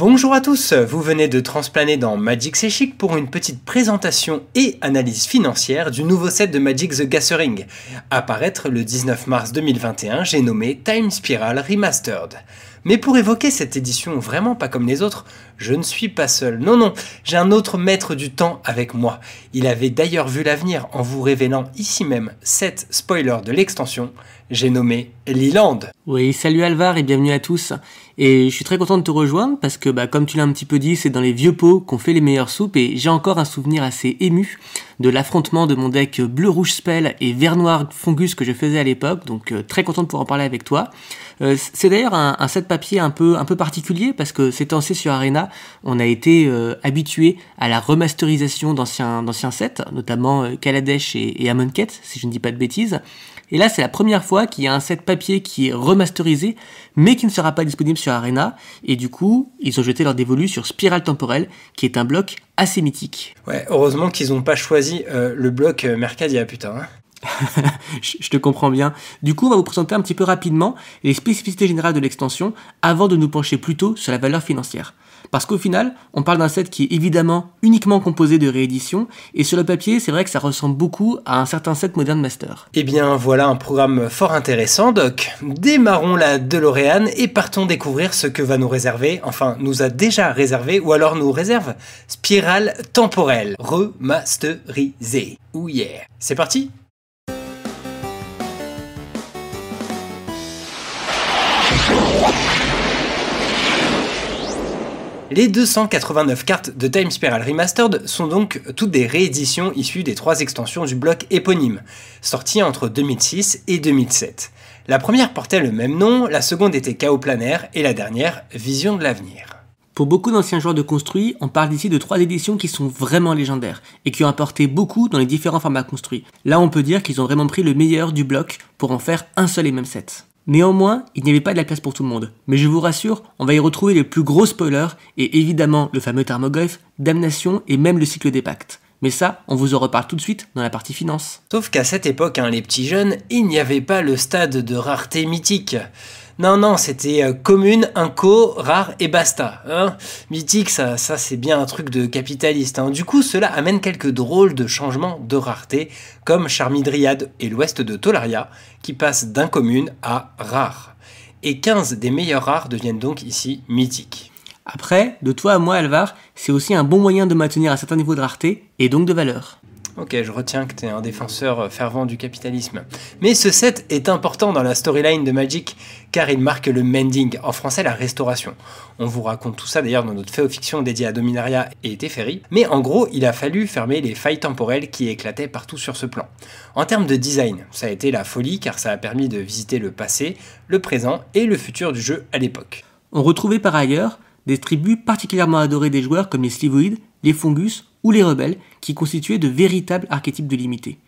Bonjour à tous, vous venez de transplaner dans Magic C'est pour une petite présentation et analyse financière du nouveau set de Magic the Gathering. Apparaître le 19 mars 2021, j'ai nommé Time Spiral Remastered. Mais pour évoquer cette édition vraiment pas comme les autres, je ne suis pas seul. Non, non, j'ai un autre maître du temps avec moi. Il avait d'ailleurs vu l'avenir en vous révélant ici même 7 spoilers de l'extension. J'ai nommé Leland. Oui, salut Alvar et bienvenue à tous. Et je suis très content de te rejoindre parce que, bah, comme tu l'as un petit peu dit, c'est dans les vieux pots qu'on fait les meilleures soupes et j'ai encore un souvenir assez ému de l'affrontement de mon deck bleu-rouge spell et vert-noir fungus que je faisais à l'époque. Donc, euh, très content de pouvoir en parler avec toi. Euh, c'est d'ailleurs un, set papier un peu, particulier parce que c'est temps sur Arena, on a été euh, habitué à la remasterisation d'anciens, sets, notamment Kaladesh et, et si je ne dis pas de bêtises. Et là, c'est la première fois qu'il y a un set papier qui est remasterisé, mais qui ne sera pas disponible sur Arena. Et du coup, ils ont jeté leur dévolu sur Spiral Temporel, qui est un bloc assez mythique. Ouais, heureusement qu'ils n'ont pas choisi euh, le bloc euh, Mercadia, putain. Hein. je te comprends bien. Du coup, on va vous présenter un petit peu rapidement les spécificités générales de l'extension avant de nous pencher plutôt sur la valeur financière. Parce qu'au final, on parle d'un set qui est évidemment uniquement composé de rééditions, et sur le papier, c'est vrai que ça ressemble beaucoup à un certain set Modern Master. Eh bien, voilà un programme fort intéressant, Doc. Démarrons la DeLorean et partons découvrir ce que va nous réserver, enfin, nous a déjà réservé, ou alors nous réserve, Spirale temporelle, remasterisée. Ouh yeah. C'est parti Les 289 cartes de Time Spiral Remastered sont donc toutes des rééditions issues des trois extensions du bloc éponyme, sorties entre 2006 et 2007. La première portait le même nom, la seconde était Chaos Planaire et la dernière Vision de l'avenir. Pour beaucoup d'anciens joueurs de construits, on parle ici de trois éditions qui sont vraiment légendaires et qui ont apporté beaucoup dans les différents formats construits. Là, on peut dire qu'ils ont vraiment pris le meilleur du bloc pour en faire un seul et même set. Néanmoins, il n'y avait pas de la place pour tout le monde. Mais je vous rassure, on va y retrouver les plus gros spoilers et évidemment le fameux Thermoglyph, Damnation et même le cycle des pactes. Mais ça, on vous en reparle tout de suite dans la partie finance. Sauf qu'à cette époque, hein, les petits jeunes, il n'y avait pas le stade de rareté mythique. Non, non, c'était euh, commune, inco, rare et basta. Hein Mythique, ça, ça c'est bien un truc de capitaliste. Hein. Du coup, cela amène quelques drôles de changements de rareté, comme Charmidriade et l'ouest de Tolaria, qui passent d'incommune à rare. Et 15 des meilleurs rares deviennent donc ici mythiques. Après, de toi à moi, Alvar, c'est aussi un bon moyen de maintenir un certain niveau de rareté et donc de valeur. Ok, je retiens que tu un défenseur fervent du capitalisme. Mais ce set est important dans la storyline de Magic car il marque le mending, en français la restauration. On vous raconte tout ça d'ailleurs dans notre féo-fiction dédiée à Dominaria et Teferi, mais en gros, il a fallu fermer les failles temporelles qui éclataient partout sur ce plan. En termes de design, ça a été la folie car ça a permis de visiter le passé, le présent et le futur du jeu à l'époque. On retrouvait par ailleurs des tribus particulièrement adorées des joueurs comme les Slivoïdes, les Fungus ou les rebelles, qui constituaient de véritables archétypes de limité.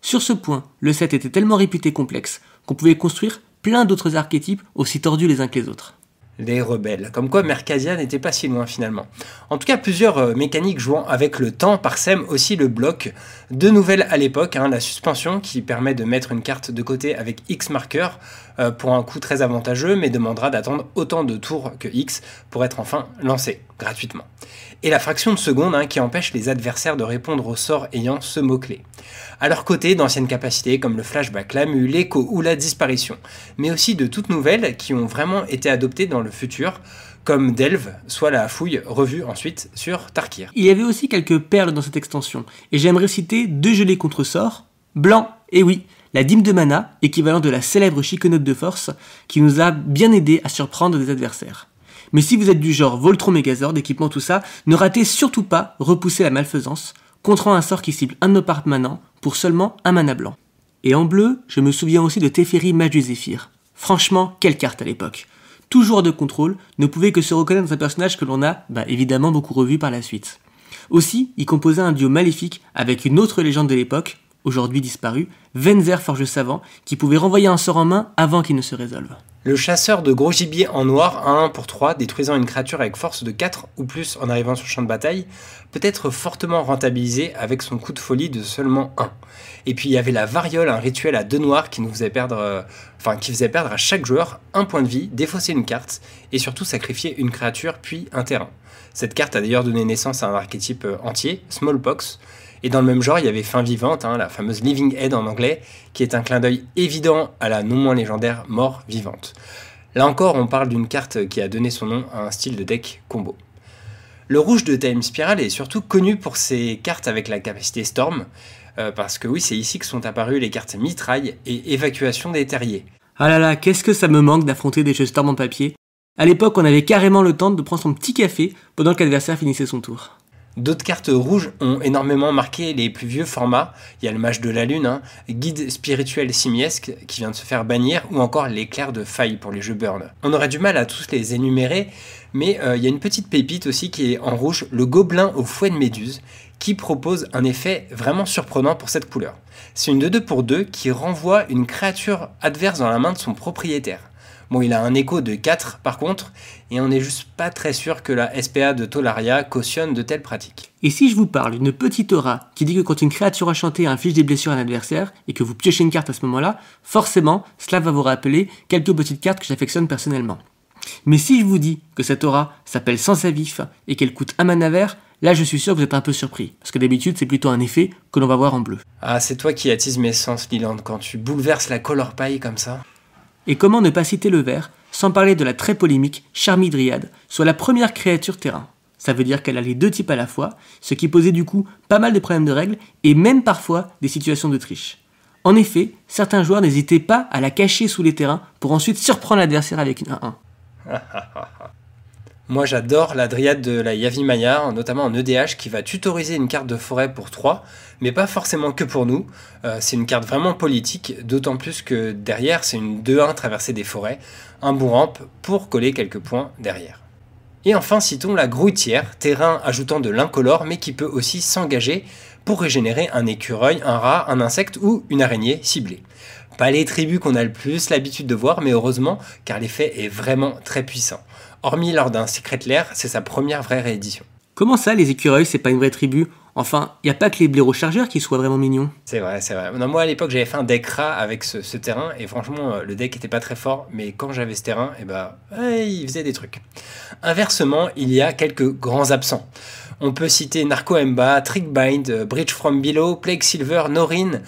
Sur ce point, le set était tellement réputé complexe qu'on pouvait construire plein d'autres archétypes aussi tordus les uns que les autres les rebelles. Comme quoi Mercadia n'était pas si loin finalement. En tout cas, plusieurs euh, mécaniques jouant avec le temps parsèment aussi le bloc. Deux nouvelles à l'époque, hein, la suspension qui permet de mettre une carte de côté avec X marqueur pour un coût très avantageux, mais demandera d'attendre autant de tours que X pour être enfin lancé gratuitement. Et la fraction de seconde hein, qui empêche les adversaires de répondre aux sorts ayant ce mot-clé. À leur côté, d'anciennes capacités comme le flashback, la l'écho ou la disparition, mais aussi de toutes nouvelles qui ont vraiment été adoptées dans le futur, comme Delve, soit la fouille revue ensuite sur Tarkir. Il y avait aussi quelques perles dans cette extension, et j'aimerais citer deux gelées contre sort, blanc, et oui, la dîme de mana, équivalent de la célèbre chiconote de force, qui nous a bien aidé à surprendre des adversaires. Mais si vous êtes du genre Voltron Megazord, équipement tout ça, ne ratez surtout pas repousser la malfaisance, contrant un sort qui cible un de nos permanents pour seulement un mana blanc. Et en bleu, je me souviens aussi de Teferi Mage. Franchement, quelle carte à l'époque tout joueur de contrôle ne pouvait que se reconnaître dans un personnage que l'on a bah, évidemment beaucoup revu par la suite. Aussi, il composait un duo maléfique avec une autre légende de l'époque, aujourd'hui disparu, Venzer Forge Savant, qui pouvait renvoyer un sort en main avant qu'il ne se résolve. Le chasseur de gros gibier en noir à 1 pour 3, détruisant une créature avec force de 4 ou plus en arrivant sur le champ de bataille, peut être fortement rentabilisé avec son coup de folie de seulement 1. Et puis il y avait la variole, un rituel à 2 noirs qui nous faisait perdre, euh, enfin qui faisait perdre à chaque joueur un point de vie, défausser une carte et surtout sacrifier une créature puis un terrain. Cette carte a d'ailleurs donné naissance à un archétype euh, entier, Smallpox, et dans le même genre, il y avait Fin Vivante, hein, la fameuse Living Head en anglais, qui est un clin d'œil évident à la non moins légendaire Mort Vivante. Là encore, on parle d'une carte qui a donné son nom à un style de deck combo. Le rouge de Time Spiral est surtout connu pour ses cartes avec la capacité Storm, euh, parce que oui, c'est ici que sont apparues les cartes Mitraille et Évacuation des Terriers. Ah là là, qu'est-ce que ça me manque d'affronter des jeux Storm en papier. À l'époque, on avait carrément le temps de prendre son petit café pendant que l'adversaire finissait son tour. D'autres cartes rouges ont énormément marqué les plus vieux formats. Il y a le Mage de la Lune, hein, Guide spirituel simiesque qui vient de se faire bannir, ou encore l'éclair de faille pour les jeux Burn. On aurait du mal à tous les énumérer, mais euh, il y a une petite pépite aussi qui est en rouge, le Gobelin au fouet de méduse, qui propose un effet vraiment surprenant pour cette couleur. C'est une de 2 pour 2 qui renvoie une créature adverse dans la main de son propriétaire. Bon, il a un écho de 4 par contre, et on n'est juste pas très sûr que la SPA de Tolaria cautionne de telles pratiques. Et si je vous parle d'une petite aura qui dit que quand une créature enchantée inflige des blessures à un adversaire et que vous piochez une carte à ce moment-là, forcément, cela va vous rappeler quelques petites cartes que j'affectionne personnellement. Mais si je vous dis que cette aura s'appelle Sans Vif et qu'elle coûte un mana vert, là je suis sûr que vous êtes un peu surpris, parce que d'habitude c'est plutôt un effet que l'on va voir en bleu. Ah, c'est toi qui attise mes sens, Liland, quand tu bouleverses la color paille comme ça. Et comment ne pas citer le vert, sans parler de la très polémique Charmidriade, soit la première créature terrain. Ça veut dire qu'elle a les deux types à la fois, ce qui posait du coup pas mal de problèmes de règles et même parfois des situations de triche. En effet, certains joueurs n'hésitaient pas à la cacher sous les terrains pour ensuite surprendre l'adversaire avec une 1-1. Moi j'adore la dryade de la Yavimaya, notamment en EDH, qui va tutoriser une carte de forêt pour 3, mais pas forcément que pour nous. Euh, c'est une carte vraiment politique, d'autant plus que derrière c'est une 2-1 traversée des forêts, un bon ramp pour coller quelques points derrière. Et enfin citons la Groutière, terrain ajoutant de l'incolore mais qui peut aussi s'engager pour régénérer un écureuil, un rat, un insecte ou une araignée ciblée. Pas les tribus qu'on a le plus l'habitude de voir, mais heureusement, car l'effet est vraiment très puissant. Hormis lors d'un Secret Lair, c'est sa première vraie réédition. Comment ça, les écureuils, c'est pas une vraie tribu? Enfin, il n'y a pas que les blaireaux chargeurs qui soient vraiment mignons. C'est vrai, c'est vrai. moi, à l'époque, j'avais fait un deck rat avec ce, terrain, et franchement, euh, le deck était pas très fort, mais quand j'avais ce terrain, et eh ben, il faisait des trucs. Inversement, il y a quelques grands absents. On peut citer Narco Emba, Trickbind, euh, Bridge from Below, Plague Silver, Norin,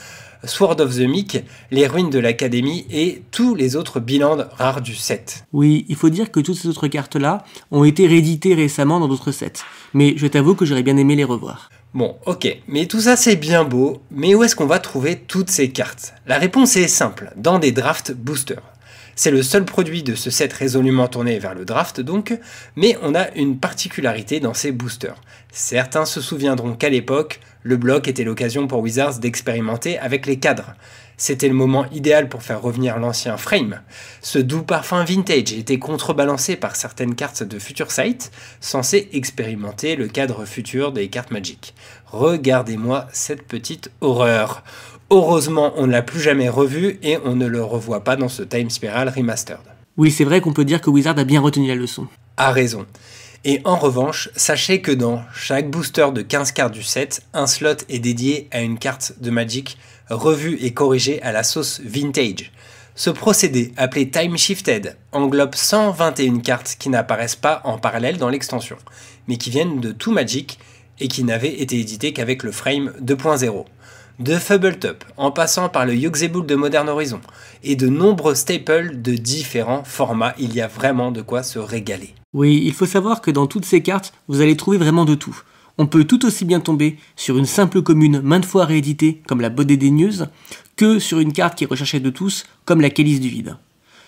Sword of the Meek, Les Ruines de l'Académie et tous les autres bilans rares du set. Oui, il faut dire que toutes ces autres cartes-là ont été rééditées récemment dans d'autres sets, mais je t'avoue que j'aurais bien aimé les revoir. Bon, ok, mais tout ça c'est bien beau, mais où est-ce qu'on va trouver toutes ces cartes? La réponse est simple, dans des draft boosters. C'est le seul produit de ce set résolument tourné vers le draft donc, mais on a une particularité dans ces boosters. Certains se souviendront qu'à l'époque, le bloc était l'occasion pour Wizards d'expérimenter avec les cadres. C'était le moment idéal pour faire revenir l'ancien frame. Ce doux parfum vintage était contrebalancé par certaines cartes de Future Sight, censées expérimenter le cadre futur des cartes Magic. Regardez-moi cette petite horreur. Heureusement, on ne l'a plus jamais revu et on ne le revoit pas dans ce Time Spiral Remastered. Oui, c'est vrai qu'on peut dire que Wizard a bien retenu la leçon. A raison. Et en revanche, sachez que dans chaque booster de 15 cartes du set, un slot est dédié à une carte de Magic revue et corrigée à la sauce vintage. Ce procédé, appelé Time Shifted, englobe 121 cartes qui n'apparaissent pas en parallèle dans l'extension, mais qui viennent de tout Magic et qui n'avaient été éditées qu'avec le frame 2.0 de Fubbletop, en passant par le Yuxebull de Modern Horizon, et de nombreux staples de différents formats, il y a vraiment de quoi se régaler. Oui, il faut savoir que dans toutes ces cartes, vous allez trouver vraiment de tout. On peut tout aussi bien tomber sur une simple commune maintes fois rééditée, comme la Bodé Daigneuse, que sur une carte qui est recherchée de tous, comme la Calice du Vide.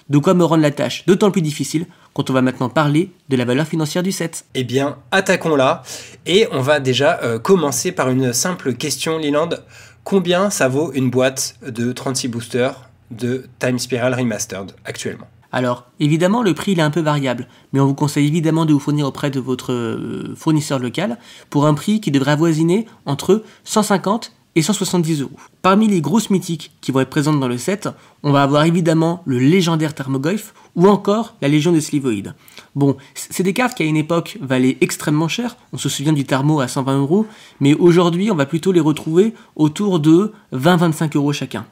De quoi me rendre la tâche d'autant plus difficile quand on va maintenant parler de la valeur financière du set. Eh bien, attaquons-la. Et on va déjà euh, commencer par une simple question, Liland. Combien ça vaut une boîte de 36 boosters de Time Spiral Remastered actuellement? Alors, évidemment, le prix il est un peu variable, mais on vous conseille évidemment de vous fournir auprès de votre euh, fournisseur local pour un prix qui devrait avoisiner entre 150 et 170 euros. Parmi les grosses mythiques qui vont être présentes dans le set, on va avoir évidemment le légendaire Thermogolf ou encore la Légion des Slivoïdes. Bon, c'est des cartes qui à une époque valaient extrêmement cher, on se souvient du Thermo à 120 euros, mais aujourd'hui on va plutôt les retrouver autour de 20-25 euros chacun.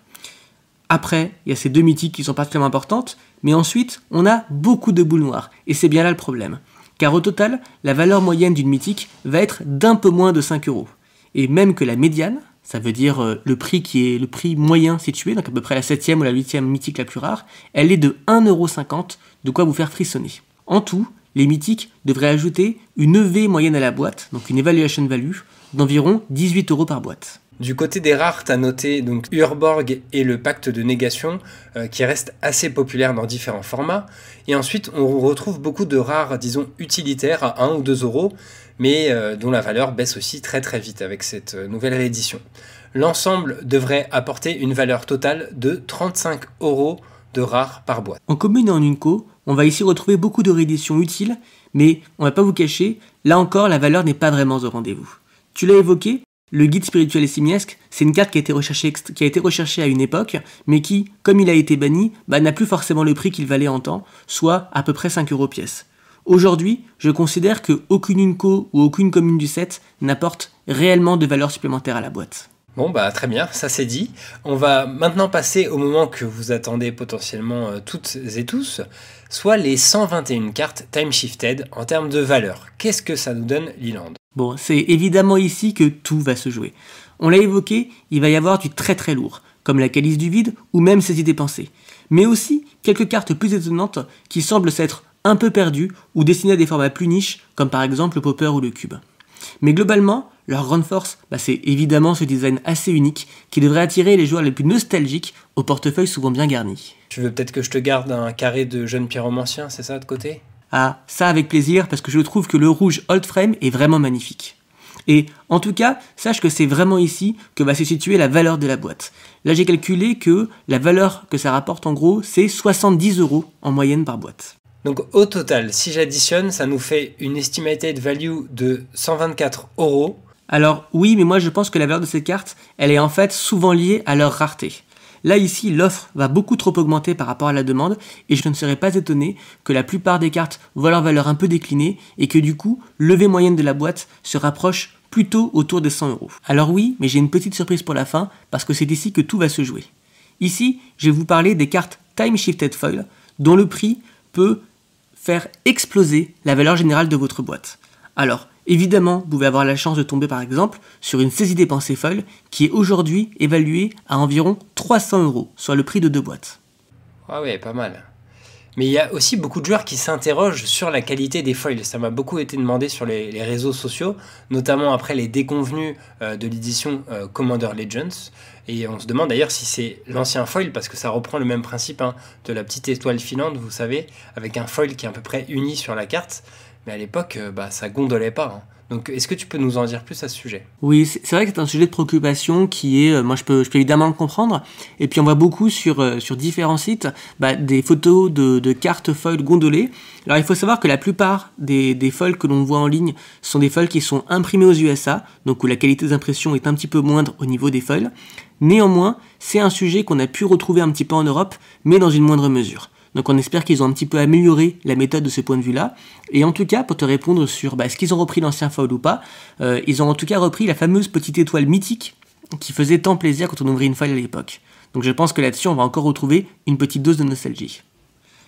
Après, il y a ces deux mythiques qui sont particulièrement importantes, mais ensuite on a beaucoup de boules noires, et c'est bien là le problème. Car au total, la valeur moyenne d'une mythique va être d'un peu moins de 5 euros. Et même que la médiane, ça veut dire euh, le prix qui est le prix moyen situé, donc à peu près la 7 ou la 8 mythique la plus rare, elle est de 1,50€, de quoi vous faire frissonner. En tout, les mythiques devraient ajouter une EV moyenne à la boîte, donc une evaluation value, d'environ 18 euros par boîte. Du côté des rares, tu as noté donc Urborg et le pacte de négation euh, qui restent assez populaires dans différents formats. Et ensuite, on retrouve beaucoup de rares, disons, utilitaires à 1 ou 2 euros, mais euh, dont la valeur baisse aussi très très vite avec cette euh, nouvelle réédition. L'ensemble devrait apporter une valeur totale de 35 euros de rares par boîte. En commune et en Unco, on va ici retrouver beaucoup de rééditions utiles, mais on va pas vous cacher, là encore la valeur n'est pas vraiment au rendez-vous. Tu l'as évoqué, le guide spirituel et simiesque, c'est une carte qui a, été recherchée, à une époque, mais qui, comme il a été banni, bah, n'a plus forcément le prix qu'il valait en temps, soit à peu près 5 euros pièce. Aujourd'hui, je considère que aucune Unco ou aucune commune du set n'apporte réellement de valeur supplémentaire à la boîte. Bon bah très bien, ça c'est dit. On va maintenant passer au moment que vous attendez potentiellement euh, toutes et tous, soit les 121 cartes time shifted en termes de valeur. Qu'est-ce que ça nous donne Leland Bon, c'est évidemment ici que tout va se jouer. On l'a évoqué, il va y avoir du très très lourd, comme la calice du vide ou même ses idées pensées. Mais aussi quelques cartes plus étonnantes qui semblent s'être un peu perdues ou destinées à des formats plus niches, comme par exemple le popper ou le cube. Mais globalement, leur grande force, bah, c'est évidemment ce design assez unique qui devrait attirer les joueurs les plus nostalgiques au portefeuille souvent bien garni. Tu veux peut-être que je te garde un carré de jeunes pyromanciens, c'est ça de côté? Ah, ça avec plaisir parce que je trouve que le rouge Old Frame est vraiment magnifique. Et en tout cas, sache que c'est vraiment ici que va se situer la valeur de la boîte. Là, j'ai calculé que la valeur que ça rapporte en gros, c'est 70 euros en moyenne par boîte. Donc au total, si j'additionne, ça nous fait une estimated value de 124 euros. Alors oui, mais moi je pense que la valeur de ces cartes, elle est en fait souvent liée à leur rareté. Là ici, l'offre va beaucoup trop augmenter par rapport à la demande et je ne serais pas étonné que la plupart des cartes voient leur valeur un peu décliner et que du coup, levée moyenne de la boîte se rapproche plutôt autour des 100 euros. Alors oui, mais j'ai une petite surprise pour la fin parce que c'est ici que tout va se jouer. Ici, je vais vous parler des cartes Time Shifted Foil dont le prix peut faire exploser la valeur générale de votre boîte. Alors, Évidemment, vous pouvez avoir la chance de tomber par exemple sur une saisie dépensée folle qui est aujourd'hui évaluée à environ 300 euros, soit le prix de deux boîtes. Ah ouais, pas mal. Mais il y a aussi beaucoup de joueurs qui s'interrogent sur la qualité des foils. Ça m'a beaucoup été demandé sur les, réseaux sociaux, notamment après les déconvenus euh, de l'édition euh, Commander Legends. Et on se demande d'ailleurs si c'est l'ancien foil, parce que ça reprend le même principe hein, de la petite étoile filante, vous savez, avec un foil qui est à peu près uni sur la carte. Mais à l'époque, euh, bah, ça gondolait pas. Hein. Donc, est-ce que tu peux nous en dire plus à ce sujet? Oui, c'est vrai que c'est un sujet de préoccupation qui est, euh, moi je peux, évidemment le comprendre. Et puis on voit beaucoup sur, euh, différents sites bah, des photos de, cartes foil gondolées. Alors il faut savoir que la plupart des, des que l'on voit en ligne sont des foils qui sont imprimés aux USA, donc où la qualité des impressions est un petit peu moindre au niveau des foils. Néanmoins, c'est un sujet qu'on a pu retrouver un petit peu en Europe, mais dans une moindre mesure. Donc on espère qu'ils ont un petit peu amélioré la méthode de ce point de vue-là. Et en tout cas, pour te répondre sur bah, est-ce qu'ils ont repris l'ancien foil ou pas, euh, ils ont en tout cas repris la fameuse petite étoile mythique qui faisait tant plaisir quand on ouvrait une foil à l'époque. Donc je pense que là-dessus, on va encore retrouver une petite dose de nostalgie.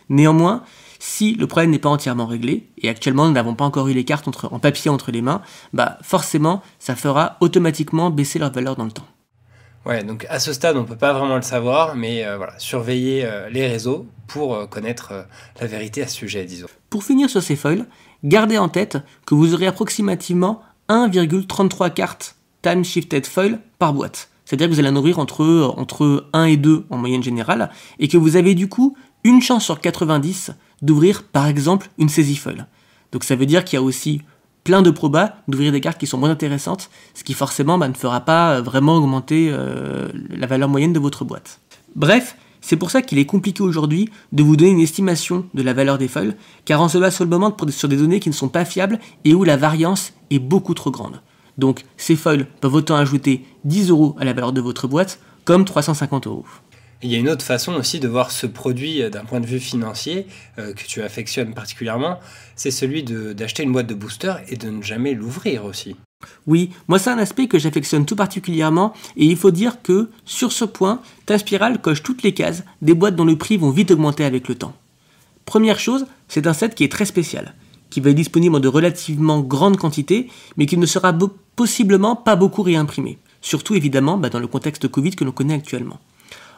Néanmoins, si le problème n'est pas entièrement réglé, et actuellement nous n'avons pas encore eu les cartes en papier entre les mains, bah forcément ça fera automatiquement baisser leur valeur dans le temps. Ouais, donc à ce stade, on ne peut pas vraiment le savoir, mais euh, voilà, surveiller euh, les réseaux pour euh, connaître la vérité à ce sujet, disons. Pour finir sur ces foils, gardez en tête que vous aurez approximativement 1,33 cartes time shifted foil par boîte. C'est-à-dire que vous allez en ouvrir entre, entre 1 et 2 en moyenne générale, et que vous avez du coup une chance sur 90 d'ouvrir par exemple une saisie foil. Donc ça veut dire qu'il y a aussi plein de probas d'ouvrir des cartes qui sont moins intéressantes, ce qui forcément bah, ne fera pas euh, vraiment augmenter euh, la valeur moyenne de votre boîte. Bref, c'est pour ça qu'il est compliqué aujourd'hui de vous donner une estimation de la valeur des foils, car on se base sur sur des données qui ne sont pas fiables et où la variance est beaucoup trop grande. Donc ces foils peuvent autant ajouter 10 euros à la valeur de votre boîte comme 350 euros. Il y a une autre façon aussi de voir ce produit euh, d'un point de vue financier euh, que tu affectionnes particulièrement, c'est celui d'acheter une boîte de booster et de ne jamais l'ouvrir aussi. Oui, moi c'est un aspect que j'affectionne tout particulièrement et il faut dire que sur ce point, Time coche toutes les cases des boîtes dont le prix vont vite augmenter avec le temps. Première chose, c'est un set qui est très spécial, qui va être disponible en de relativement grandes quantités, mais qui ne sera possiblement pas beaucoup réimprimé. Surtout évidemment bah, dans le contexte Covid que l'on connaît actuellement.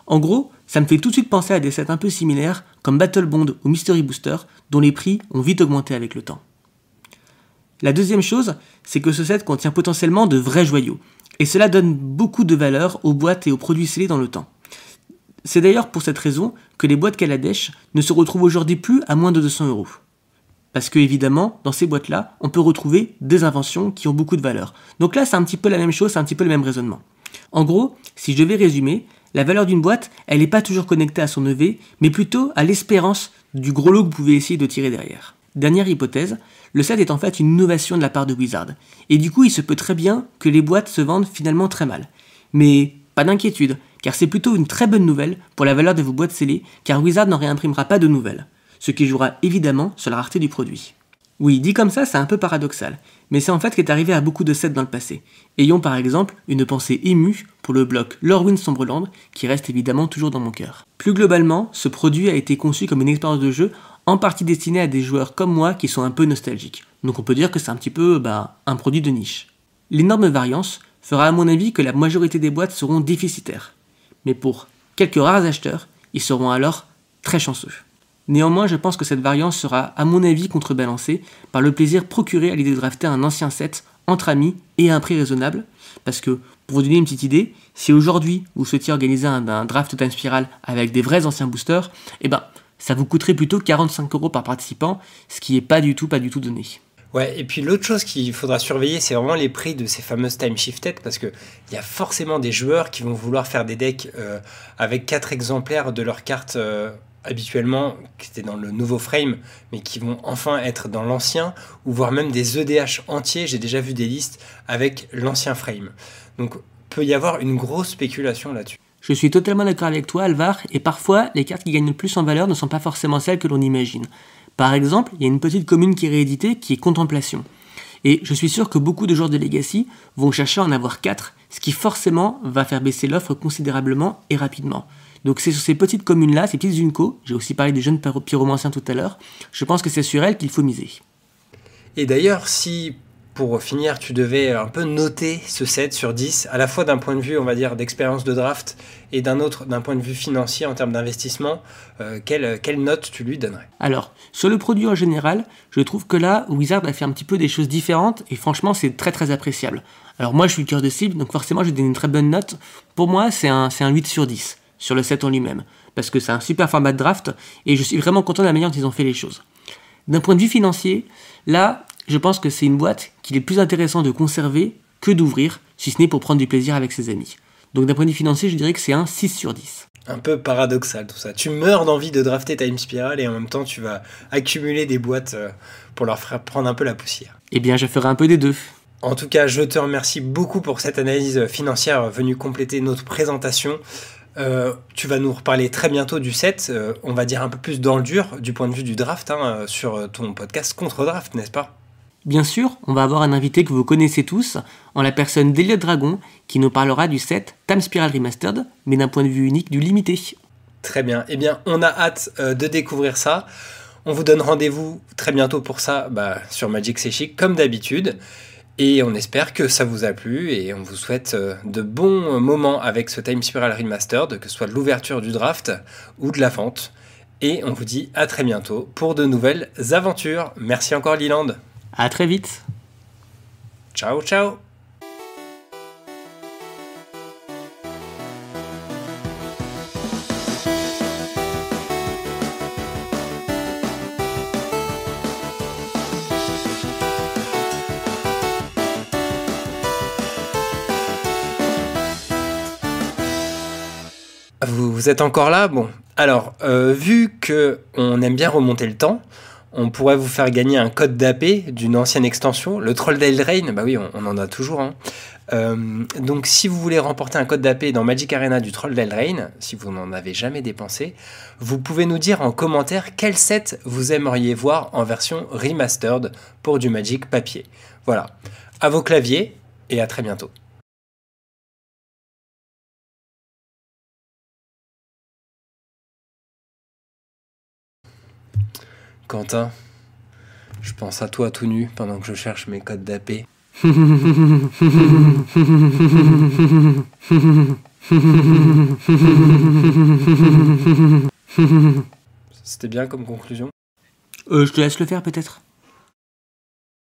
En gros, ça me fait tout de suite penser à des sets un peu similaires comme Battle Bond ou Mystery Booster, dont les prix ont vite augmenté avec le temps. La deuxième chose, c'est que ce set contient potentiellement de vrais joyaux, et cela donne beaucoup de valeur aux boîtes et aux produits scellés dans le temps. C'est d'ailleurs pour cette raison que les boîtes Kaladesh ne se retrouvent aujourd'hui plus à moins de 200 euros. Parce que évidemment, dans ces boîtes-là, on peut retrouver des inventions qui ont beaucoup de valeur. Donc là, c'est un petit peu la même chose, c'est un petit peu le même raisonnement. En gros, si je devais résumer, la valeur d'une boîte, elle n'est pas toujours connectée à son EV, mais plutôt à l'espérance du gros lot que vous pouvez essayer de tirer derrière. Dernière hypothèse, le set est en fait une innovation de la part de Wizard, et du coup il se peut très bien que les boîtes se vendent finalement très mal. Mais pas d'inquiétude, car c'est plutôt une très bonne nouvelle pour la valeur de vos boîtes scellées, car Wizard n'en réimprimera pas de nouvelles, ce qui jouera évidemment sur la rareté du produit. Oui, dit comme ça, c'est un peu paradoxal, mais c'est en fait ce qui est arrivé à beaucoup de sets dans le passé. Ayons par exemple une pensée émue pour le bloc Lorwyn Sombreland, qui reste évidemment toujours dans mon cœur. Plus globalement, ce produit a été conçu comme une expérience de jeu en partie destinée à des joueurs comme moi qui sont un peu nostalgiques. Donc on peut dire que c'est un petit peu bah, un produit de niche. L'énorme variance fera à mon avis que la majorité des boîtes seront déficitaires. Mais pour quelques rares acheteurs, ils seront alors très chanceux. Néanmoins, je pense que cette variance sera, à mon avis, contrebalancée par le plaisir procuré à l'idée de drafter un ancien set entre amis et à un prix raisonnable. Parce que, pour vous donner une petite idée, si aujourd'hui vous souhaitiez organiser un, draft Time Spiral avec des vrais anciens boosters, eh ben, ça vous coûterait plutôt 45 euros par participant, ce qui n'est pas du tout, pas du tout donné. Ouais, et puis l'autre chose qu'il faudra surveiller, c'est vraiment les prix de ces fameuses time shifted, parce qu'il y a forcément des joueurs qui vont vouloir faire des decks euh, avec 4 exemplaires de leurs cartes euh, habituellement qui étaient dans le nouveau frame, mais qui vont enfin être dans l'ancien, ou voire même des EDH entiers. J'ai déjà vu des listes avec l'ancien frame. Donc peut y avoir une grosse spéculation là-dessus. Je suis totalement d'accord avec toi, Alvar, et parfois les cartes qui gagnent le plus en valeur ne sont pas forcément celles que l'on imagine. Par exemple, il y a une petite commune qui est rééditée qui est Contemplation. Et je suis sûr que beaucoup de joueurs de Legacy vont chercher à en avoir 4, ce qui forcément va faire baisser l'offre considérablement et rapidement. Donc c'est sur ces petites communes-là, ces petites uncos, j'ai aussi parlé des jeunes pyromanciens tout à l'heure, je pense que c'est sur elles qu'il faut miser. Et d'ailleurs, si pour finir, tu devais un peu noter ce set sur 10, à la fois d'un point de vue, on va dire, d'expérience de draft et d'un autre, d'un point de vue financier en termes d'investissement, euh, quelle, quelle, note tu lui donnerais? Alors, sur le produit en général, je trouve que là, Wizard a fait un petit peu des choses différentes et franchement, c'est très très appréciable. Alors, moi, je suis le cœur de cible, donc forcément, je donne une très bonne note. Pour moi, c'est un, un 8 sur 10 sur le set en lui-même, parce que c'est un super format de draft, et je suis vraiment content de la manière dont ils ont fait les choses. D'un point de vue financier, là, je pense que c'est une boîte qu'il est plus intéressant de conserver que d'ouvrir, si ce n'est pour prendre du plaisir avec ses amis. Donc d'un point de vue financier, je dirais que c'est un 6 sur 10. Un peu paradoxal tout ça. Tu meurs d'envie de drafter Time Spiral et en même temps tu vas accumuler des boîtes euh, pour leur faire prendre un peu la poussière. Eh bien, je ferai un peu des deux. En tout cas, je te remercie beaucoup pour cette analyse financière venue compléter notre présentation. Euh, tu vas nous reparler très bientôt du set, euh, on va dire un peu plus dans le dur du point de vue du draft, hein, sur ton podcast contre-draft, n'est-ce pas? Bien sûr, on va avoir un invité que vous connaissez tous, en la personne d'Eliot Dragon, qui nous parlera du set Time Spiral Remastered, mais d'un point de vue unique du limité. Très bien, eh bien on a hâte euh, de découvrir ça. On vous donne rendez-vous très bientôt pour ça bah, sur Magic C'est comme d'habitude. Et on espère que ça vous a plu et on vous souhaite euh, de bons moments avec ce Time Spiral Remastered, que ce soit de l'ouverture du draft ou de la vente. Et on vous dit à très bientôt pour de nouvelles aventures. Merci encore Liland. À très vite. Ciao ciao. Êtes encore là Bon, alors, euh, vu que on aime bien remonter le temps, On pourrait vous faire gagner un code d'AP d'une ancienne extension, le Trolldale Rain, bah oui, on, en a toujours. Hein. Euh, donc si vous voulez remporter un code d'AP dans Magic Arena du Trolldale Rain, si vous n'en avez jamais dépensé, vous pouvez nous dire en commentaire quel set vous aimeriez voir en version remastered pour du Magic papier. Voilà, à vos claviers et à très bientôt. Quentin, je pense à toi tout nu pendant que je cherche mes codes d'AP. C'était bien comme conclusion? Euh, Je te laisse le faire peut-être.